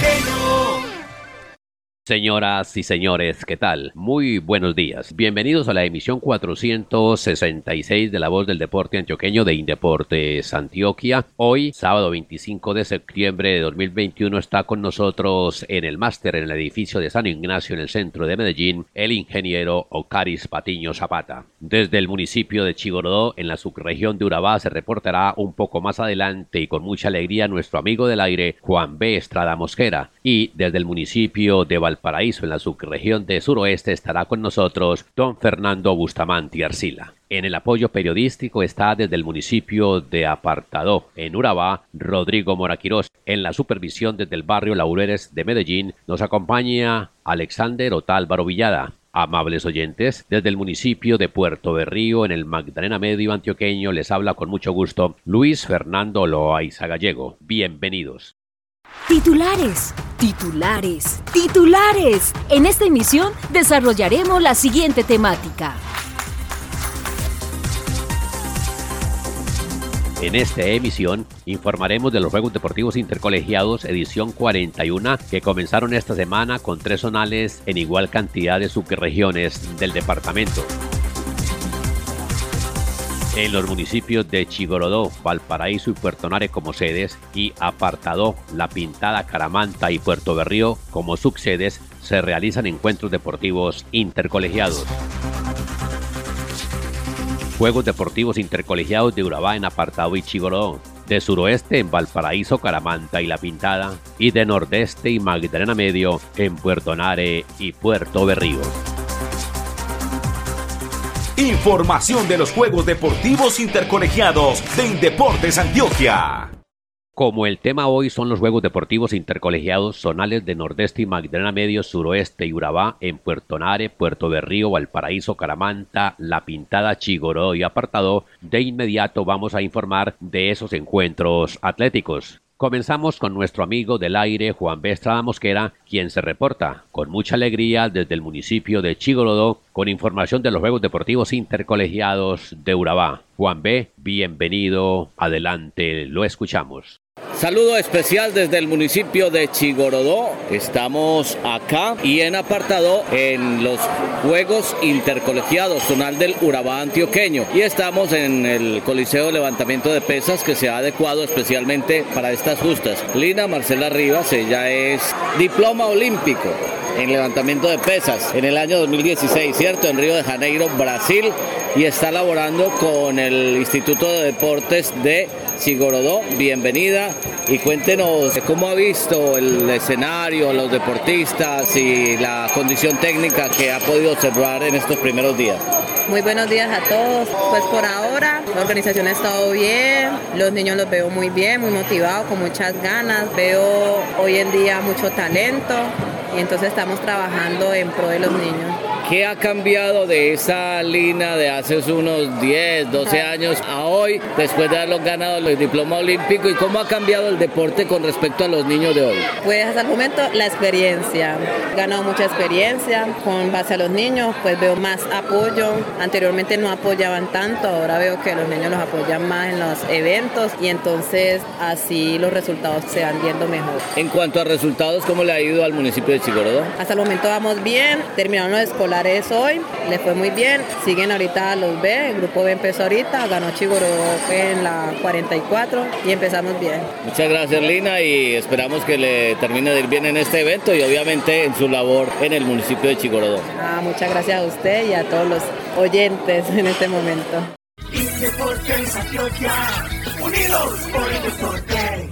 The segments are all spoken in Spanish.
Antioqueño. Señoras y señores, ¿qué tal? Muy buenos días. Bienvenidos a la emisión 466 de La Voz del Deporte Antioqueño de Indeportes Antioquia. Hoy, sábado 25 de septiembre de 2021, está con nosotros en el máster en el edificio de San Ignacio en el centro de Medellín, el ingeniero Ocaris Patiño Zapata. Desde el municipio de Chigorodó, en la subregión de Urabá, se reportará un poco más adelante y con mucha alegría nuestro amigo del aire, Juan B. Estrada Mosquera. Y desde el municipio de Valparaíso, Paraíso, en la subregión de suroeste, estará con nosotros don Fernando Bustamante Arcila. En el apoyo periodístico está desde el municipio de Apartadó, en Urabá, Rodrigo Moraquirós. En la supervisión desde el barrio Laureles de Medellín nos acompaña Alexander Otálvaro Villada. Amables oyentes, desde el municipio de Puerto Berrío, en el Magdalena Medio Antioqueño, les habla con mucho gusto Luis Fernando Loaiza Gallego. Bienvenidos. Titulares, titulares, titulares. En esta emisión desarrollaremos la siguiente temática. En esta emisión informaremos de los Juegos Deportivos Intercolegiados edición 41 que comenzaron esta semana con tres zonales en igual cantidad de subregiones del departamento en los municipios de Chigorodó, Valparaíso y Puerto Nare como sedes y Apartadó, La Pintada, Caramanta y Puerto Berrío como subsedes, se realizan encuentros deportivos intercolegiados. Juegos Deportivos Intercolegiados de Urabá en Apartado y Chigorodó, de suroeste en Valparaíso, Caramanta y La Pintada, y de nordeste y Magdalena Medio en Puerto Nare y Puerto Berrío. Información de los Juegos Deportivos Intercolegiados de Indeportes Antioquia. Como el tema hoy son los Juegos Deportivos Intercolegiados zonales de Nordeste y Magdalena Medio, Suroeste y Urabá en Puerto Nare, Puerto Berrío, Valparaíso, Caramanta, La Pintada, Chigoró y Apartado, de inmediato vamos a informar de esos encuentros atléticos. Comenzamos con nuestro amigo del aire Juan B. Estrada Mosquera, quien se reporta con mucha alegría desde el municipio de Chigolodó con información de los Juegos Deportivos Intercolegiados de Urabá. Juan B., bienvenido, adelante, lo escuchamos. Saludo especial desde el municipio de Chigorodó. Estamos acá y en apartado en los Juegos Intercolegiados Zonal del Urabá Antioqueño. Y estamos en el Coliseo de Levantamiento de Pesas que se ha adecuado especialmente para estas justas. Lina Marcela Rivas, ella es diploma olímpico en levantamiento de pesas en el año 2016, ¿cierto? En Río de Janeiro, Brasil, y está laborando con el Instituto de Deportes de Sigorodó. Bienvenida y cuéntenos cómo ha visto el escenario, los deportistas y la condición técnica que ha podido observar en estos primeros días. Muy buenos días a todos. Pues por ahora la organización ha estado bien, los niños los veo muy bien, muy motivados, con muchas ganas. Veo hoy en día mucho talento y entonces estamos trabajando en pro de los niños. ¿Qué ha cambiado de esa línea de hace unos 10, 12 años a hoy, después de haberlos ganado el diploma olímpico? ¿Y cómo ha cambiado el deporte con respecto a los niños de hoy? Pues hasta el momento la experiencia. He ganado mucha experiencia con base a los niños, pues veo más apoyo. Anteriormente no apoyaban tanto, ahora veo que los niños los apoyan más en los eventos y entonces así los resultados se van viendo mejor. En cuanto a resultados, ¿cómo le ha ido al municipio de Chigorodó? Hasta el momento vamos bien, terminaron los escolares es hoy, le fue muy bien. Siguen ahorita los B, el grupo B empezó ahorita, ganó Chigoro en la 44 y empezamos bien. Muchas gracias Lina y esperamos que le termine de ir bien en este evento y obviamente en su labor en el municipio de Chigorodó. Ah, muchas gracias a usted y a todos los oyentes en este momento. Unidos por el deporte.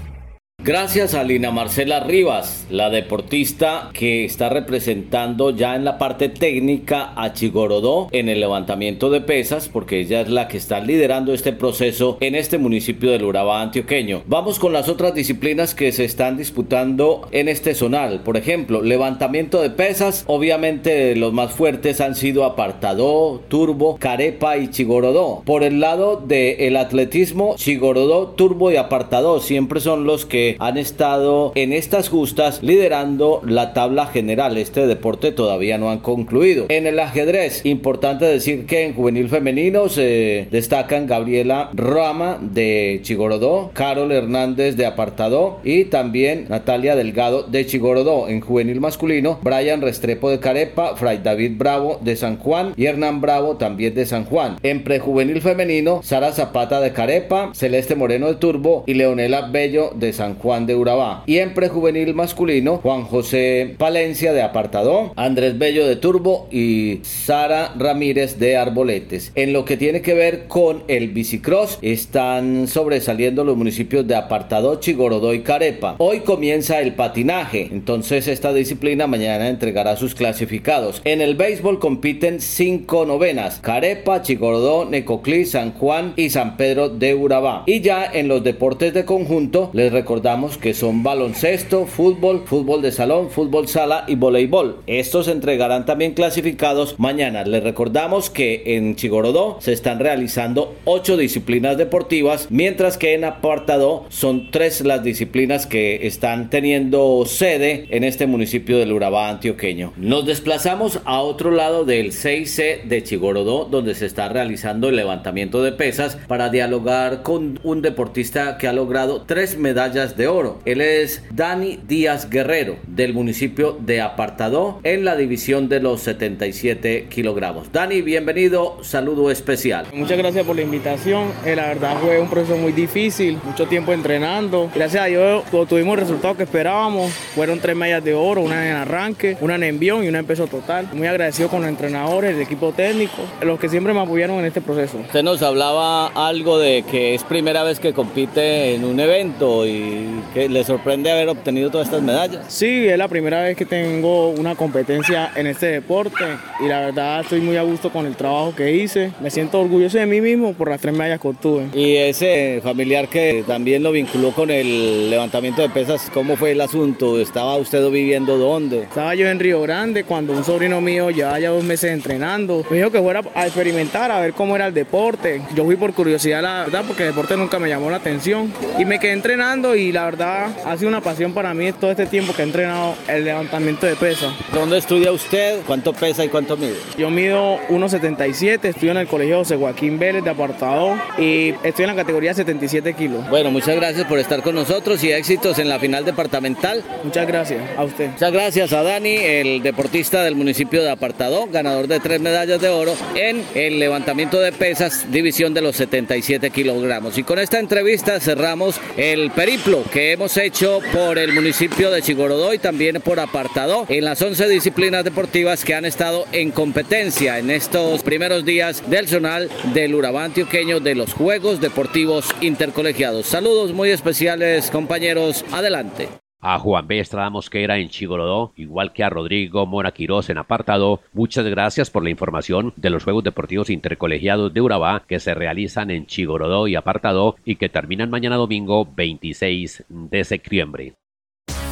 Gracias a Lina Marcela Rivas, la deportista que está representando ya en la parte técnica a Chigorodó en el levantamiento de pesas, porque ella es la que está liderando este proceso en este municipio del Urabá antioqueño. Vamos con las otras disciplinas que se están disputando en este zonal. Por ejemplo, levantamiento de pesas. Obviamente los más fuertes han sido Apartadó, Turbo, Carepa y Chigorodó. Por el lado del atletismo, Chigorodó, Turbo y Apartadó siempre son los que han estado en estas justas liderando la tabla general. Este deporte todavía no han concluido. En el ajedrez, importante decir que en juvenil femenino se destacan Gabriela Rama de Chigorodó, Carol Hernández de Apartadó y también Natalia Delgado de Chigorodó. En juvenil masculino, Brian Restrepo de Carepa, Fray David Bravo de San Juan y Hernán Bravo también de San Juan. En prejuvenil femenino, Sara Zapata de Carepa, Celeste Moreno de Turbo y Leonela Bello de San Juan de Urabá. Y en prejuvenil masculino, Juan José Palencia de Apartadó, Andrés Bello de Turbo y Sara Ramírez de Arboletes. En lo que tiene que ver con el bicicross, están sobresaliendo los municipios de Apartadó, Chigorodó y Carepa. Hoy comienza el patinaje, entonces esta disciplina mañana entregará sus clasificados. En el béisbol compiten cinco novenas: Carepa, Chigorodó, Necoclí, San Juan y San Pedro de Urabá. Y ya en los deportes de conjunto, les recordamos que son baloncesto, fútbol, fútbol de salón, fútbol sala y voleibol. Estos entregarán también clasificados mañana. Les recordamos que en Chigorodó se están realizando ocho disciplinas deportivas, mientras que en Apartado son tres las disciplinas que están teniendo sede en este municipio del Urabá antioqueño. Nos desplazamos a otro lado del 6C de Chigorodó, donde se está realizando el levantamiento de pesas para dialogar con un deportista que ha logrado tres medallas de oro. Él es Dani Díaz Guerrero, del municipio de Apartadó, en la división de los 77 kilogramos. Dani, bienvenido, saludo especial. Muchas gracias por la invitación. Eh, la verdad fue un proceso muy difícil, mucho tiempo entrenando. Gracias a Dios tuvimos el resultado que esperábamos. Fueron tres medallas de oro, una en arranque, una en envión y una en peso total. Muy agradecido con los entrenadores, el equipo técnico, los que siempre me apoyaron en este proceso. Usted nos hablaba algo de que es primera vez que compite en un evento y que le sorprende haber obtenido todas estas medallas. Sí, es la primera vez que tengo una competencia en este deporte y la verdad estoy muy a gusto con el trabajo que hice. Me siento orgulloso de mí mismo por las tres medallas que obtuve. Y ese familiar que también lo vinculó con el levantamiento de pesas, ¿cómo fue el asunto? ¿Estaba usted viviendo dónde? Estaba yo en Río Grande cuando un sobrino mío llevaba ya dos meses entrenando. Me dijo que fuera a experimentar, a ver cómo era el deporte. Yo fui por curiosidad, la verdad, porque el deporte nunca me llamó la atención. Y me quedé entrenando y la verdad ha sido una pasión para mí todo este tiempo que he entrenado el levantamiento de pesas. ¿Dónde estudia usted? ¿Cuánto pesa y cuánto mide? Yo mido 1,77, estudio en el Colegio José Joaquín Vélez de Apartado y estoy en la categoría 77 kilos. Bueno, muchas gracias por estar con nosotros y éxitos en la final departamental. Muchas gracias a usted. Muchas gracias a Dani, el deportista del municipio de Apartado, ganador de tres medallas de oro en el levantamiento de pesas, división de los 77 kilogramos. Y con esta entrevista cerramos el periplo que hemos hecho por el municipio de Chigorodó y también por Apartado en las 11 disciplinas deportivas que han estado en competencia en estos primeros días del zonal del Urabá antioqueño de los Juegos Deportivos Intercolegiados. Saludos muy especiales compañeros, adelante. A Juan B. Estrada Mosquera en Chigorodó, igual que a Rodrigo Mora Quirós en Apartado, muchas gracias por la información de los Juegos Deportivos Intercolegiados de Urabá que se realizan en Chigorodó y Apartado y que terminan mañana domingo 26 de septiembre.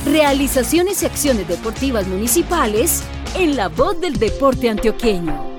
Realizaciones y acciones deportivas municipales en la voz del deporte antioqueño.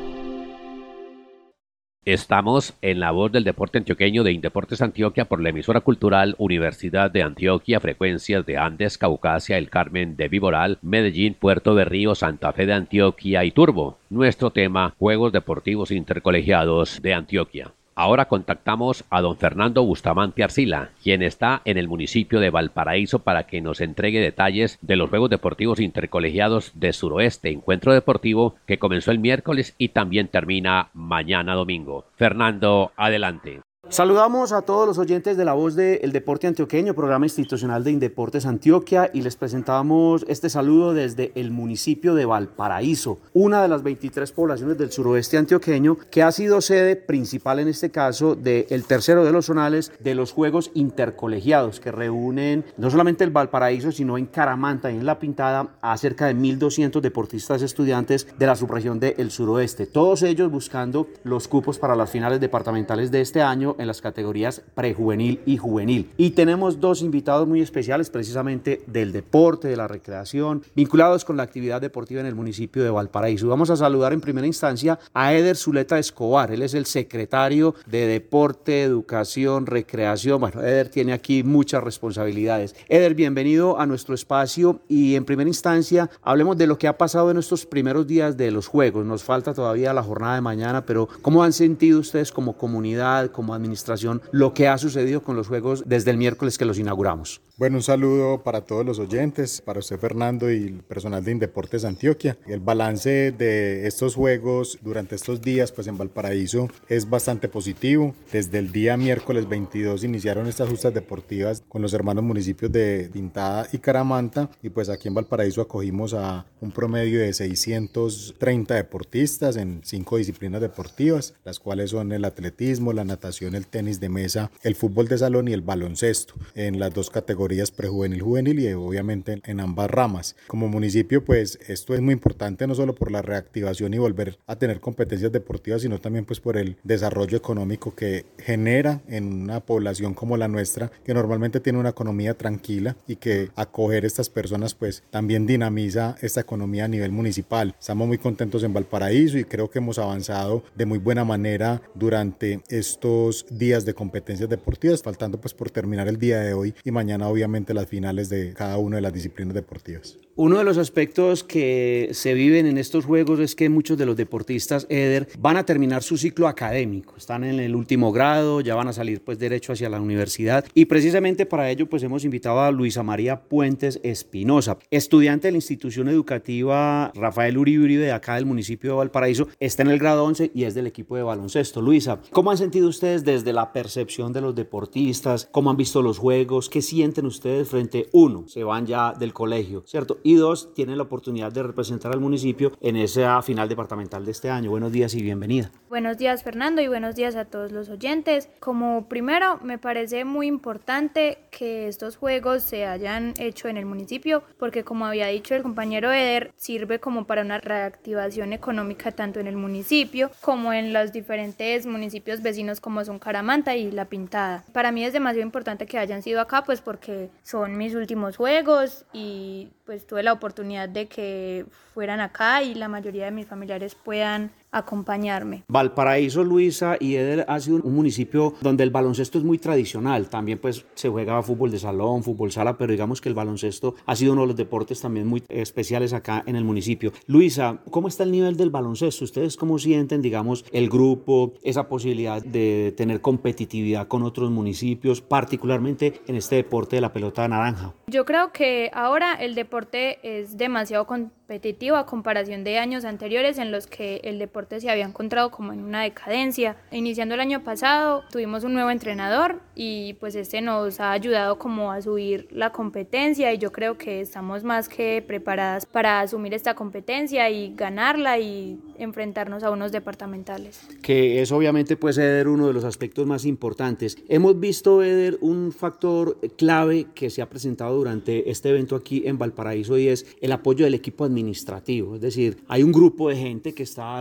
Estamos en la voz del deporte antioqueño de Indeportes Antioquia por la emisora cultural Universidad de Antioquia, frecuencias de Andes, Caucasia, El Carmen de Viboral, Medellín, Puerto de Río, Santa Fe de Antioquia y Turbo. Nuestro tema, Juegos Deportivos Intercolegiados de Antioquia. Ahora contactamos a don Fernando Bustamante Arcila, quien está en el municipio de Valparaíso para que nos entregue detalles de los Juegos Deportivos Intercolegiados de Suroeste, encuentro deportivo que comenzó el miércoles y también termina mañana domingo. Fernando, adelante. Saludamos a todos los oyentes de la voz del Deporte Antioqueño, programa institucional de Indeportes Antioquia, y les presentamos este saludo desde el municipio de Valparaíso, una de las 23 poblaciones del suroeste antioqueño que ha sido sede principal en este caso del tercero de los zonales de los Juegos Intercolegiados, que reúnen no solamente el Valparaíso, sino en Caramanta y en La Pintada a cerca de 1.200 deportistas estudiantes de la subregión del suroeste, todos ellos buscando los cupos para las finales departamentales de este año en las categorías prejuvenil y juvenil. Y tenemos dos invitados muy especiales precisamente del deporte, de la recreación, vinculados con la actividad deportiva en el municipio de Valparaíso. Vamos a saludar en primera instancia a Eder Zuleta Escobar. Él es el secretario de Deporte, Educación, Recreación. Bueno, Eder tiene aquí muchas responsabilidades. Eder, bienvenido a nuestro espacio y en primera instancia hablemos de lo que ha pasado en estos primeros días de los Juegos. Nos falta todavía la jornada de mañana, pero ¿cómo han sentido ustedes como comunidad, como administración? Administración lo que ha sucedido con los Juegos desde el miércoles que los inauguramos. Bueno, un saludo para todos los oyentes, para usted Fernando y el personal de Indeportes Antioquia. El balance de estos Juegos durante estos días pues en Valparaíso es bastante positivo. Desde el día miércoles 22 iniciaron estas justas deportivas con los hermanos municipios de Pintada y Caramanta y pues aquí en Valparaíso acogimos a un promedio de 630 deportistas en cinco disciplinas deportivas, las cuales son el atletismo, la natación, el tenis de mesa, el fútbol de salón y el baloncesto en las dos categorías prejuvenil, juvenil y obviamente en ambas ramas. Como municipio, pues esto es muy importante no solo por la reactivación y volver a tener competencias deportivas, sino también pues por el desarrollo económico que genera en una población como la nuestra, que normalmente tiene una economía tranquila y que acoger estas personas pues también dinamiza esta economía a nivel municipal. Estamos muy contentos en Valparaíso y creo que hemos avanzado de muy buena manera durante estos días de competencias deportivas, faltando pues por terminar el día de hoy y mañana obviamente las finales de cada una de las disciplinas deportivas. Uno de los aspectos que se viven en estos juegos es que muchos de los deportistas, Eder, van a terminar su ciclo académico, están en el último grado, ya van a salir pues derecho hacia la universidad y precisamente para ello pues hemos invitado a Luisa María Puentes Espinosa, estudiante de la institución educativa Rafael Uribe Uribe de acá del municipio de Valparaíso, está en el grado 11 y es del equipo de baloncesto. Luisa, ¿cómo han sentido ustedes desde la percepción de los deportistas? ¿Cómo han visto los juegos? ¿Qué sienten ustedes frente, uno, se van ya del colegio, ¿cierto? Y dos, tienen la oportunidad de representar al municipio en esa final departamental de este año. Buenos días y bienvenida. Buenos días Fernando y buenos días a todos los oyentes. Como primero, me parece muy importante que estos juegos se hayan hecho en el municipio porque como había dicho el compañero Eder, sirve como para una reactivación económica tanto en el municipio como en los diferentes municipios vecinos como son Caramanta y La Pintada. Para mí es demasiado importante que hayan sido acá pues porque son mis últimos juegos y pues tuve la oportunidad de que fueran acá y la mayoría de mis familiares puedan acompañarme. Valparaíso, Luisa y Eder ha sido un municipio donde el baloncesto es muy tradicional. También pues se juega fútbol de salón, fútbol sala, pero digamos que el baloncesto ha sido uno de los deportes también muy especiales acá en el municipio. Luisa, ¿cómo está el nivel del baloncesto? ¿Ustedes cómo sienten, digamos, el grupo, esa posibilidad de tener competitividad con otros municipios, particularmente en este deporte de la pelota naranja? Yo creo que ahora el deporte es demasiado competitivo a comparación de años anteriores en los que el deporte se había encontrado como en una decadencia. Iniciando el año pasado tuvimos un nuevo entrenador y pues este nos ha ayudado como a subir la competencia y yo creo que estamos más que preparadas para asumir esta competencia y ganarla y enfrentarnos a unos departamentales. Que es obviamente puede ser uno de los aspectos más importantes. Hemos visto, Eder, un factor clave que se ha presentado durante este evento aquí en Valparaíso y es el apoyo del equipo administrativo. Es decir, hay un grupo de gente que está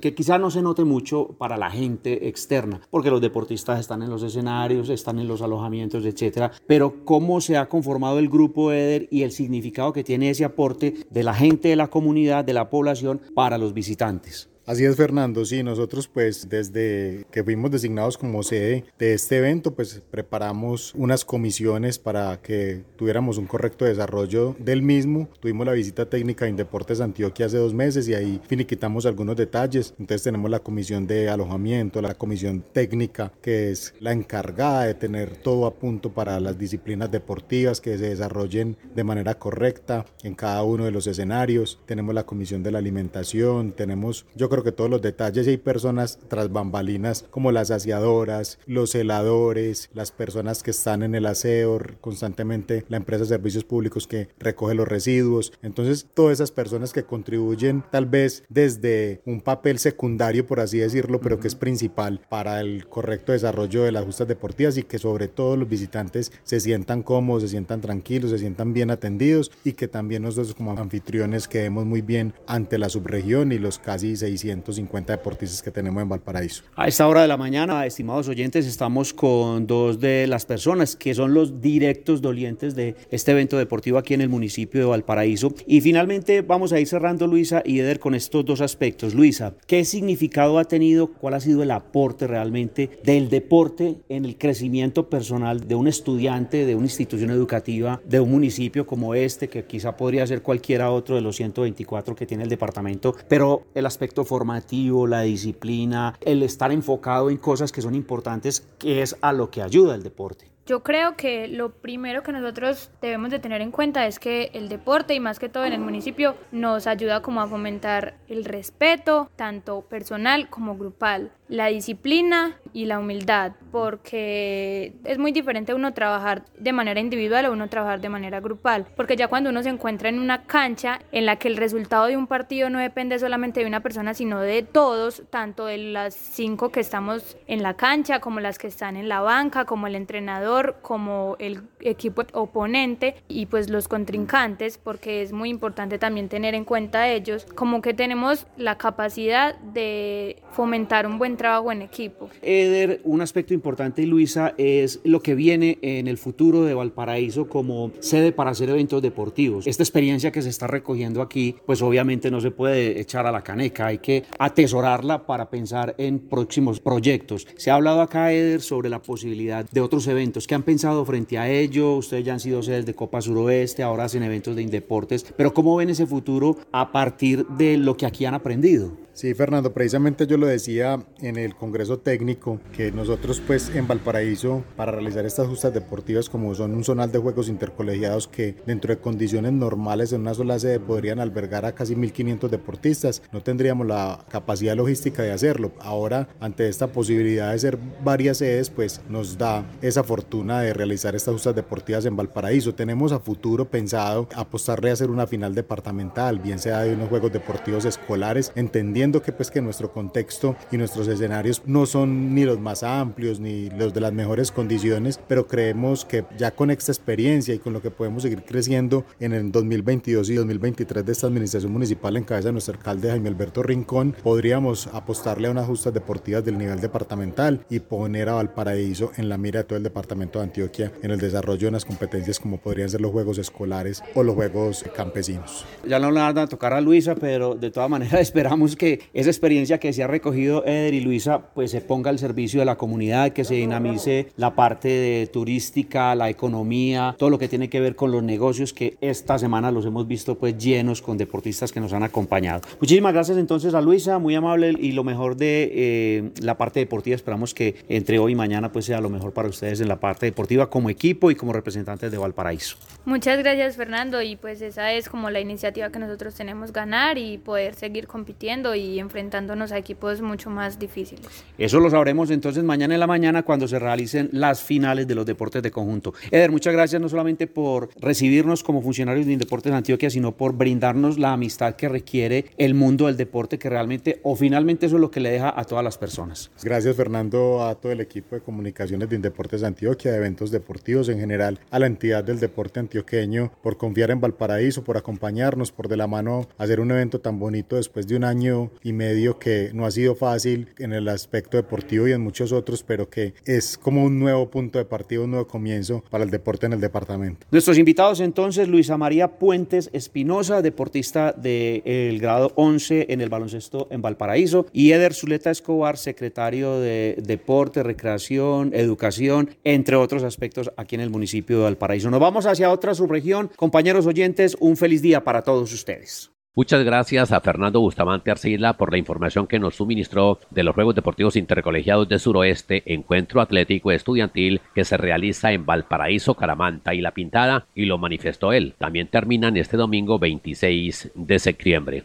que quizá no se note mucho para la gente externa, porque los deportistas están en los escenarios, están en los alojamientos, etcétera. Pero cómo se ha conformado el grupo EDER y el significado que tiene ese aporte de la gente de la comunidad, de la población para los visitantes. Así es, Fernando. Sí, nosotros pues desde que fuimos designados como sede de este evento, pues preparamos unas comisiones para que tuviéramos un correcto desarrollo del mismo. Tuvimos la visita técnica en Deportes Antioquia hace dos meses y ahí finiquitamos algunos detalles. Entonces tenemos la comisión de alojamiento, la comisión técnica, que es la encargada de tener todo a punto para las disciplinas deportivas que se desarrollen de manera correcta en cada uno de los escenarios. Tenemos la comisión de la alimentación, tenemos, yo creo creo que todos los detalles y hay personas tras bambalinas como las aseadoras, los heladores, las personas que están en el aseo constantemente, la empresa de servicios públicos que recoge los residuos. Entonces, todas esas personas que contribuyen tal vez desde un papel secundario, por así decirlo, pero que es principal para el correcto desarrollo de las justas deportivas y que sobre todo los visitantes se sientan cómodos, se sientan tranquilos, se sientan bien atendidos y que también nosotros como anfitriones quedemos muy bien ante la subregión y los casi 650 deportistas que tenemos en Valparaíso. A esta hora de la mañana, estimados oyentes, estamos con dos de las personas que son los directos dolientes de este evento deportivo aquí en el municipio de Valparaíso. Y finalmente vamos a ir cerrando, Luisa y Eder, con estos dos aspectos. Luisa, ¿qué significado ha tenido, cuál ha sido el aporte realmente del deporte en el crecimiento personal de un estudiante, de una institución educativa, de un municipio como este, que quizá podría ser cualquiera otro de los 124 que tiene el departamento, pero el aspecto formativo, la disciplina, el estar enfocado en cosas que son importantes, que es a lo que ayuda el deporte. Yo creo que lo primero que nosotros debemos de tener en cuenta es que el deporte y más que todo en el municipio nos ayuda como a fomentar el respeto, tanto personal como grupal, la disciplina y la humildad, porque es muy diferente uno trabajar de manera individual o uno trabajar de manera grupal, porque ya cuando uno se encuentra en una cancha en la que el resultado de un partido no depende solamente de una persona, sino de todos, tanto de las cinco que estamos en la cancha, como las que están en la banca, como el entrenador, como el equipo oponente y pues los contrincantes, porque es muy importante también tener en cuenta ellos, como que tenemos la capacidad de fomentar un buen trabajo en equipo. Eder, un aspecto importante, Luisa, es lo que viene en el futuro de Valparaíso como sede para hacer eventos deportivos. Esta experiencia que se está recogiendo aquí, pues obviamente no se puede echar a la caneca, hay que atesorarla para pensar en próximos proyectos. Se ha hablado acá, Eder, sobre la posibilidad de otros eventos ¿Qué han pensado frente a ello? Ustedes ya han sido sedes de Copa Suroeste, ahora hacen eventos de Indeportes, pero ¿cómo ven ese futuro a partir de lo que aquí han aprendido? Sí, Fernando, precisamente yo lo decía en el Congreso Técnico, que nosotros pues en Valparaíso, para realizar estas justas deportivas como son un zonal de juegos intercolegiados que dentro de condiciones normales en una sola sede podrían albergar a casi 1.500 deportistas, no tendríamos la capacidad logística de hacerlo. Ahora, ante esta posibilidad de ser varias sedes, pues nos da esa fortuna de realizar estas justas deportivas en Valparaíso. Tenemos a futuro pensado apostarle a hacer una final departamental, bien sea de unos juegos deportivos escolares, entendiendo que pues que nuestro contexto y nuestros escenarios no son ni los más amplios ni los de las mejores condiciones, pero creemos que ya con esta experiencia y con lo que podemos seguir creciendo en el 2022 y 2023 de esta administración municipal en cabeza de nuestro alcalde Jaime Alberto Rincón, podríamos apostarle a unas justas deportivas del nivel departamental y poner a Valparaíso en la mira de todo el departamento de Antioquia en el desarrollo de unas competencias como podrían ser los juegos escolares o los juegos campesinos. Ya no le van a tocar a Luisa, pero de todas maneras esperamos que esa experiencia que se ha recogido Eder y Luisa pues se ponga al servicio de la comunidad, que se dinamice la parte de turística, la economía, todo lo que tiene que ver con los negocios que esta semana los hemos visto pues llenos con deportistas que nos han acompañado. Muchísimas gracias entonces a Luisa, muy amable y lo mejor de eh, la parte deportiva. Esperamos que entre hoy y mañana pues sea lo mejor para ustedes en la parte deportiva como equipo y como representantes de Valparaíso. Muchas gracias Fernando y pues esa es como la iniciativa que nosotros tenemos ganar y poder seguir compitiendo y enfrentándonos a equipos mucho más difíciles. Eso lo sabremos entonces mañana en la mañana cuando se realicen las finales de los deportes de conjunto. Eder, muchas gracias no solamente por recibirnos como funcionarios de Indeportes Antioquia, sino por brindarnos la amistad que requiere el mundo del deporte, que realmente o finalmente eso es lo que le deja a todas las personas. Gracias Fernando, a todo el equipo de comunicaciones de Indeportes Antioquia, de eventos deportivos en general, a la entidad del deporte antioqueño por confiar en Valparaíso, por acompañarnos, por de la mano hacer un evento tan bonito después de un año y medio que no ha sido fácil en el aspecto deportivo y en muchos otros, pero que es como un nuevo punto de partida, un nuevo comienzo para el deporte en el departamento. Nuestros invitados entonces, Luisa María Puentes Espinosa, deportista del grado 11 en el baloncesto en Valparaíso, y Eder Zuleta Escobar, secretario de Deporte, Recreación, Educación, entre otros aspectos aquí en el municipio de Valparaíso. Nos vamos hacia otra subregión. Compañeros oyentes, un feliz día para todos ustedes. Muchas gracias a Fernando Bustamante Arcila por la información que nos suministró de los Juegos Deportivos Intercolegiados de Suroeste, encuentro atlético estudiantil que se realiza en Valparaíso, Caramanta y La Pintada, y lo manifestó él. También terminan este domingo 26 de septiembre.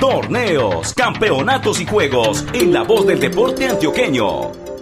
torneos, campeonatos y juegos en la voz del deporte antioqueño.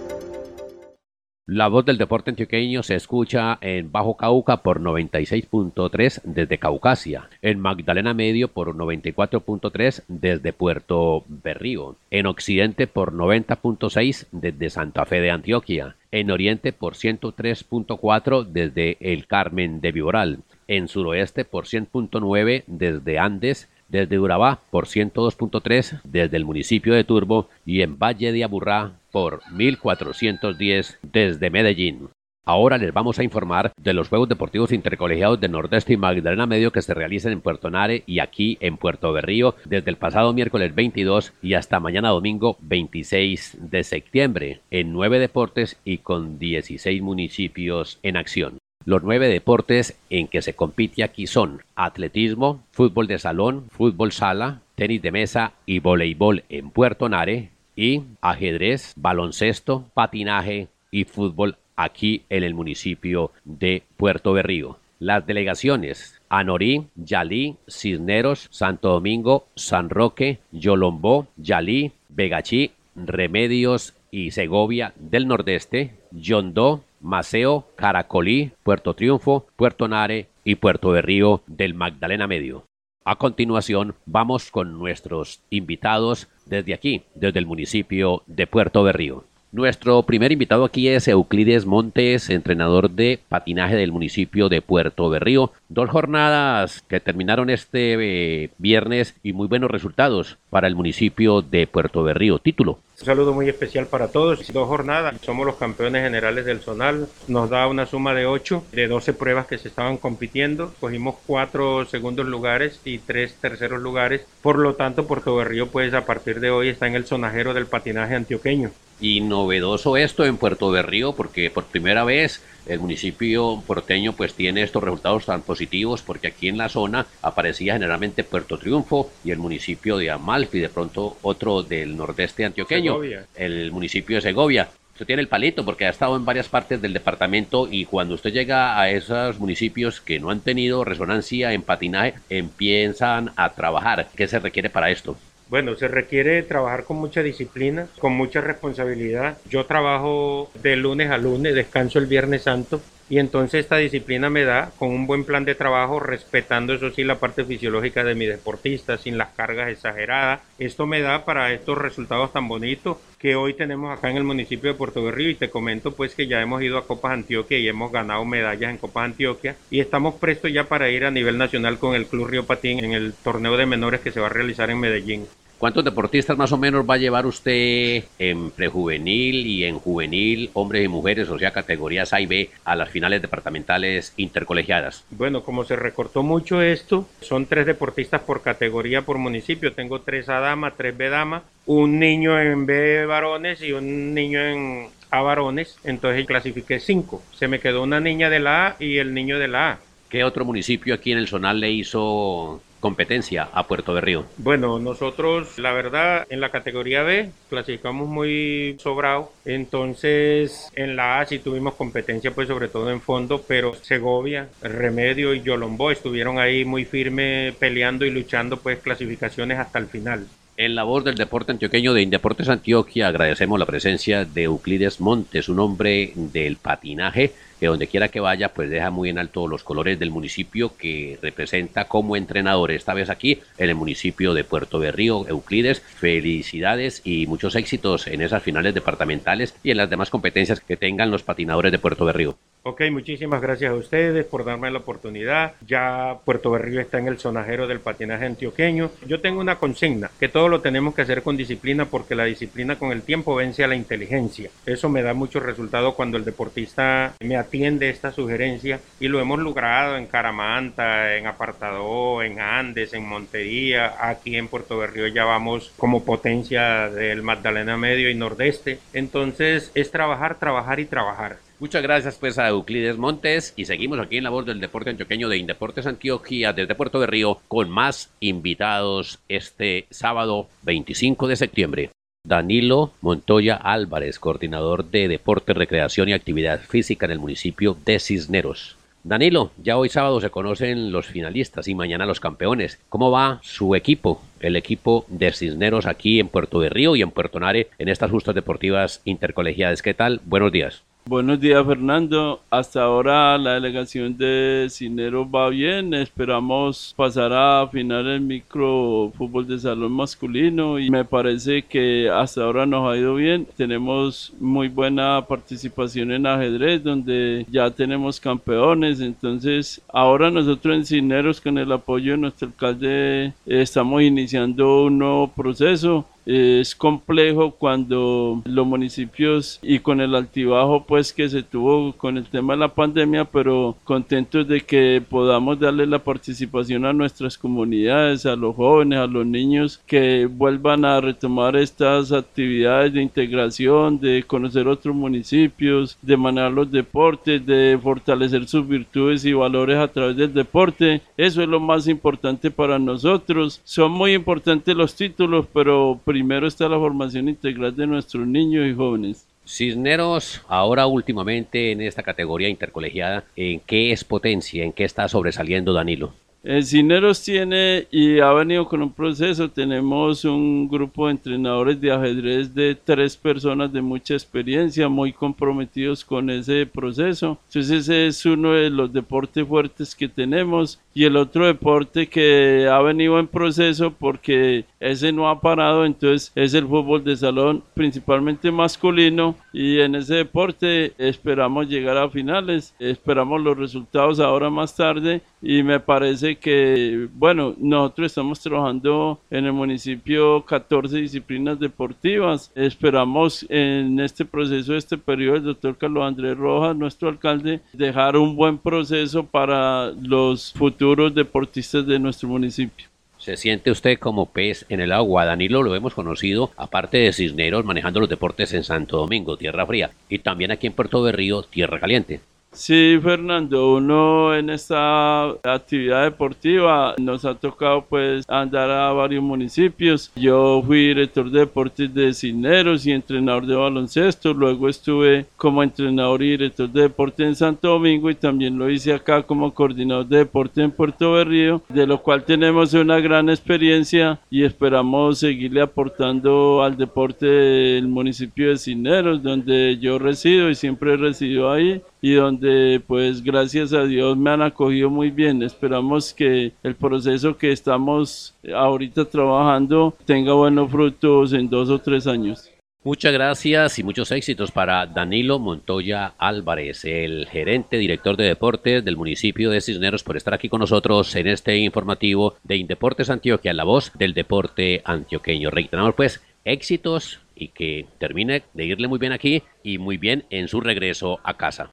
La voz del deporte antioqueño se escucha en Bajo Cauca por 96.3 desde Caucasia, en Magdalena Medio por 94.3 desde Puerto Berrío, en Occidente por 90.6 desde Santa Fe de Antioquia, en Oriente por 103.4 desde El Carmen de Viboral, en Suroeste por 100.9 desde Andes, desde Urabá por 102.3 desde el municipio de Turbo y en Valle de Aburrá por 1410 desde Medellín. Ahora les vamos a informar de los Juegos Deportivos Intercolegiados de Nordeste y Magdalena Medio que se realizan en Puerto Nare y aquí en Puerto Berrío desde el pasado miércoles 22 y hasta mañana domingo 26 de septiembre en nueve deportes y con 16 municipios en acción. Los nueve deportes en que se compite aquí son atletismo, fútbol de salón, fútbol sala, tenis de mesa y voleibol en Puerto Nare, y ajedrez, baloncesto, patinaje y fútbol aquí en el municipio de Puerto Berrío. Las delegaciones Anorí, Yalí, Cisneros, Santo Domingo, San Roque, Yolombó, Yalí, Vegachí, Remedios y Segovia del Nordeste, Yondó, Maceo, Caracolí, Puerto Triunfo, Puerto Nare y Puerto Berrío del Magdalena Medio. A continuación, vamos con nuestros invitados desde aquí, desde el municipio de Puerto Berrío. Nuestro primer invitado aquí es Euclides Montes, entrenador de patinaje del municipio de Puerto Berrío. Dos jornadas que terminaron este eh, viernes y muy buenos resultados para el municipio de Puerto Berrío. Título. Un saludo muy especial para todos. Dos jornadas. Somos los campeones generales del Zonal. Nos da una suma de 8 de 12 pruebas que se estaban compitiendo. Cogimos cuatro segundos lugares y tres terceros lugares. Por lo tanto, Puerto Berrío, pues a partir de hoy está en el zonajero del patinaje antioqueño. Y novedoso esto en Puerto Berrío porque por primera vez el municipio porteño pues tiene estos resultados tan positivos porque aquí en la zona aparecía generalmente Puerto Triunfo y el municipio de Amalfi, de pronto otro del nordeste antioqueño, el municipio de Segovia. Usted tiene el palito porque ha estado en varias partes del departamento y cuando usted llega a esos municipios que no han tenido resonancia en patinaje, empiezan a trabajar. ¿Qué se requiere para esto? Bueno, se requiere trabajar con mucha disciplina, con mucha responsabilidad. Yo trabajo de lunes a lunes, descanso el Viernes Santo y entonces esta disciplina me da con un buen plan de trabajo, respetando eso sí la parte fisiológica de mi deportista, sin las cargas exageradas. Esto me da para estos resultados tan bonitos que hoy tenemos acá en el municipio de Puerto Berrío y te comento pues que ya hemos ido a Copas Antioquia y hemos ganado medallas en Copas Antioquia y estamos prestos ya para ir a nivel nacional con el Club Río Patín en el torneo de menores que se va a realizar en Medellín. ¿Cuántos deportistas más o menos va a llevar usted en prejuvenil y en juvenil, hombres y mujeres, o sea, categorías A y B, a las finales departamentales intercolegiadas? Bueno, como se recortó mucho esto, son tres deportistas por categoría por municipio. Tengo tres A dama, tres B dama, un niño en B varones y un niño en A varones. Entonces clasifiqué cinco. Se me quedó una niña de la A y el niño de la A. ¿Qué otro municipio aquí en el Zonal le hizo competencia a Puerto Berrío? Bueno, nosotros la verdad en la categoría B clasificamos muy sobrado, entonces en la A sí tuvimos competencia pues sobre todo en fondo, pero Segovia, Remedio y Yolombó estuvieron ahí muy firme peleando y luchando pues clasificaciones hasta el final. En la voz del deporte antioqueño de Indeportes Antioquia agradecemos la presencia de Euclides Montes, un hombre del patinaje que donde quiera que vaya pues deja muy en alto los colores del municipio que representa como entrenador esta vez aquí en el municipio de Puerto Berrío. Euclides, felicidades y muchos éxitos en esas finales departamentales y en las demás competencias que tengan los patinadores de Puerto Berrío. Ok, muchísimas gracias a ustedes por darme la oportunidad. Ya Puerto Berrío está en el sonajero del patinaje antioqueño. Yo tengo una consigna, que todo lo tenemos que hacer con disciplina porque la disciplina con el tiempo vence a la inteligencia. Eso me da mucho resultado cuando el deportista me atiende esta sugerencia y lo hemos logrado en Caramanta, en Apartadó, en Andes, en Montería. Aquí en Puerto Berrío ya vamos como potencia del Magdalena Medio y Nordeste. Entonces es trabajar, trabajar y trabajar. Muchas gracias pues a Euclides Montes y seguimos aquí en la voz del deporte antioqueño de Indeportes Antioquia desde Puerto de Río con más invitados este sábado 25 de septiembre. Danilo Montoya Álvarez, coordinador de Deporte, Recreación y Actividad Física en el municipio de Cisneros. Danilo, ya hoy sábado se conocen los finalistas y mañana los campeones. ¿Cómo va su equipo, el equipo de Cisneros aquí en Puerto de Río y en Puerto Nare en estas justas deportivas intercolegiadas? ¿Qué tal? Buenos días. Buenos días Fernando, hasta ahora la delegación de Cisneros va bien, esperamos pasar a final el micro fútbol de salón masculino y me parece que hasta ahora nos ha ido bien, tenemos muy buena participación en ajedrez donde ya tenemos campeones, entonces ahora nosotros en Cisneros con el apoyo de nuestro alcalde estamos iniciando un nuevo proceso es complejo cuando los municipios y con el altibajo pues que se tuvo con el tema de la pandemia, pero contentos de que podamos darle la participación a nuestras comunidades, a los jóvenes, a los niños que vuelvan a retomar estas actividades de integración, de conocer otros municipios, de manejar los deportes, de fortalecer sus virtudes y valores a través del deporte. Eso es lo más importante para nosotros. Son muy importantes los títulos, pero primero está la formación integral de nuestros niños y jóvenes. Cisneros, ahora últimamente en esta categoría intercolegiada, ¿en qué es potencia? ¿En qué está sobresaliendo Danilo? El Cisneros tiene y ha venido con un proceso. Tenemos un grupo de entrenadores de ajedrez de tres personas de mucha experiencia, muy comprometidos con ese proceso. Entonces ese es uno de los deportes fuertes que tenemos. Y el otro deporte que ha venido en proceso porque ese no ha parado, entonces es el fútbol de salón, principalmente masculino. Y en ese deporte esperamos llegar a finales, esperamos los resultados ahora más tarde y me parece que, bueno, nosotros estamos trabajando en el municipio 14 disciplinas deportivas. Esperamos en este proceso, este periodo, el doctor Carlos Andrés Rojas, nuestro alcalde, dejar un buen proceso para los futuros deportistas de nuestro municipio. ¿Se siente usted como pez en el agua? Danilo lo hemos conocido, aparte de Cisneros, manejando los deportes en Santo Domingo, Tierra Fría, y también aquí en Puerto Berrío, Tierra Caliente. Sí, Fernando, uno en esta actividad deportiva nos ha tocado pues andar a varios municipios. Yo fui director de deportes de Cisneros y entrenador de baloncesto. Luego estuve como entrenador y director de deporte en Santo Domingo y también lo hice acá como coordinador de deporte en Puerto Berrío, de lo cual tenemos una gran experiencia y esperamos seguirle aportando al deporte del municipio de Cisneros, donde yo resido y siempre he residido ahí y donde pues gracias a Dios me han acogido muy bien. Esperamos que el proceso que estamos ahorita trabajando tenga buenos frutos en dos o tres años. Muchas gracias y muchos éxitos para Danilo Montoya Álvarez, el gerente director de deportes del municipio de Cisneros, por estar aquí con nosotros en este informativo de Indeportes Antioquia, la voz del deporte antioqueño. Reiteramos pues éxitos y que termine de irle muy bien aquí y muy bien en su regreso a casa.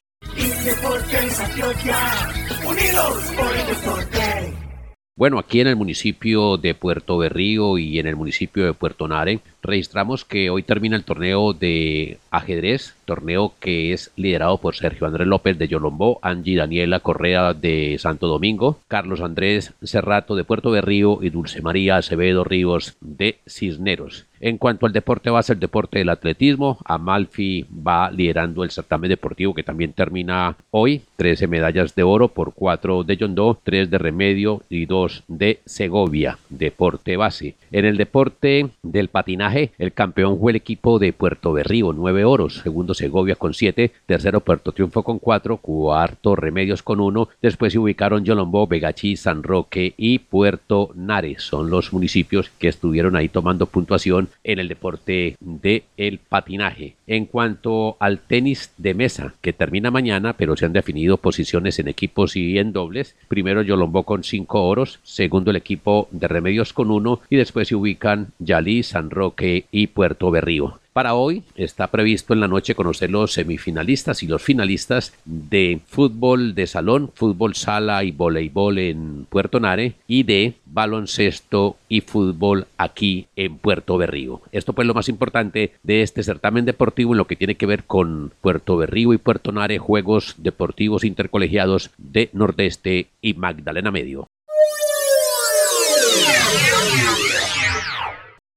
Bueno, aquí en el municipio de Puerto Berrío y en el municipio de Puerto Nare registramos que hoy termina el torneo de ajedrez, torneo que es liderado por Sergio Andrés López de Yolombó, Angie Daniela Correa de Santo Domingo, Carlos Andrés Cerrato de Puerto Berrío y Dulce María Acevedo Ríos de Cisneros. En cuanto al deporte base, el deporte del atletismo, Amalfi va liderando el certamen deportivo que también termina hoy. 13 medallas de oro por 4 de Yondó, 3 de Remedio y 2 de Segovia, deporte base. En el deporte del patinaje, el campeón fue el equipo de Puerto Berrío, 9 oros, segundo Segovia con 7, tercero Puerto Triunfo con 4, cuarto Remedios con 1, después se ubicaron Yolombó, Vegachí, San Roque y Puerto Nares. Son los municipios que estuvieron ahí tomando puntuación en el deporte de patinaje. En cuanto al tenis de mesa, que termina mañana, pero se han definido posiciones en equipos y en dobles. Primero Yolombó con cinco oros, segundo el equipo de Remedios con uno y después se ubican Yalí, San Roque y Puerto Berrío. Para hoy está previsto en la noche conocer los semifinalistas y los finalistas de fútbol de salón, fútbol sala y voleibol en Puerto Nare y de baloncesto y fútbol aquí en Puerto Berrío. Esto pues lo más importante de este certamen deportivo en lo que tiene que ver con Puerto Berrío y Puerto Nare, Juegos Deportivos Intercolegiados de Nordeste y Magdalena Medio.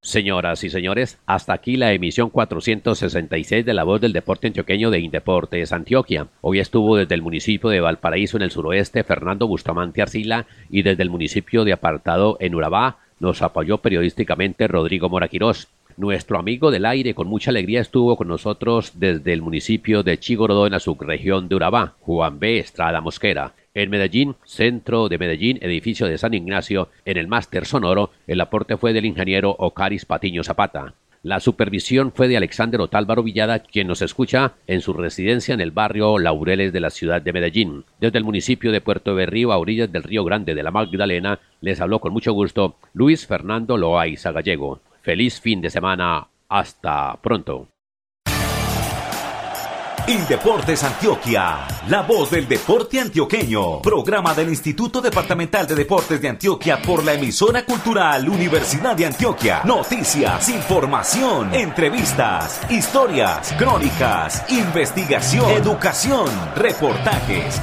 Señoras y señores, hasta aquí la emisión 466 de La Voz del Deporte Antioqueño de Indeportes Antioquia. Hoy estuvo desde el municipio de Valparaíso en el suroeste Fernando Bustamante Arcila y desde el municipio de Apartado en Urabá nos apoyó periodísticamente Rodrigo Moraquirós. Nuestro amigo del aire con mucha alegría estuvo con nosotros desde el municipio de Chigorodó en la subregión de Urabá, Juan B. Estrada Mosquera. En Medellín, centro de Medellín, edificio de San Ignacio, en el máster sonoro, el aporte fue del ingeniero Ocaris Patiño Zapata. La supervisión fue de Alexander Otálvaro Villada, quien nos escucha en su residencia en el barrio Laureles de la ciudad de Medellín. Desde el municipio de Puerto Berrío, a orillas del río Grande de la Magdalena, les habló con mucho gusto Luis Fernando Loaiza Gallego. Feliz fin de semana. Hasta pronto. Indeportes Antioquia, la voz del deporte antioqueño. Programa del Instituto Departamental de Deportes de Antioquia por la emisora cultural Universidad de Antioquia. Noticias, información, entrevistas, historias, crónicas, investigación, educación, reportajes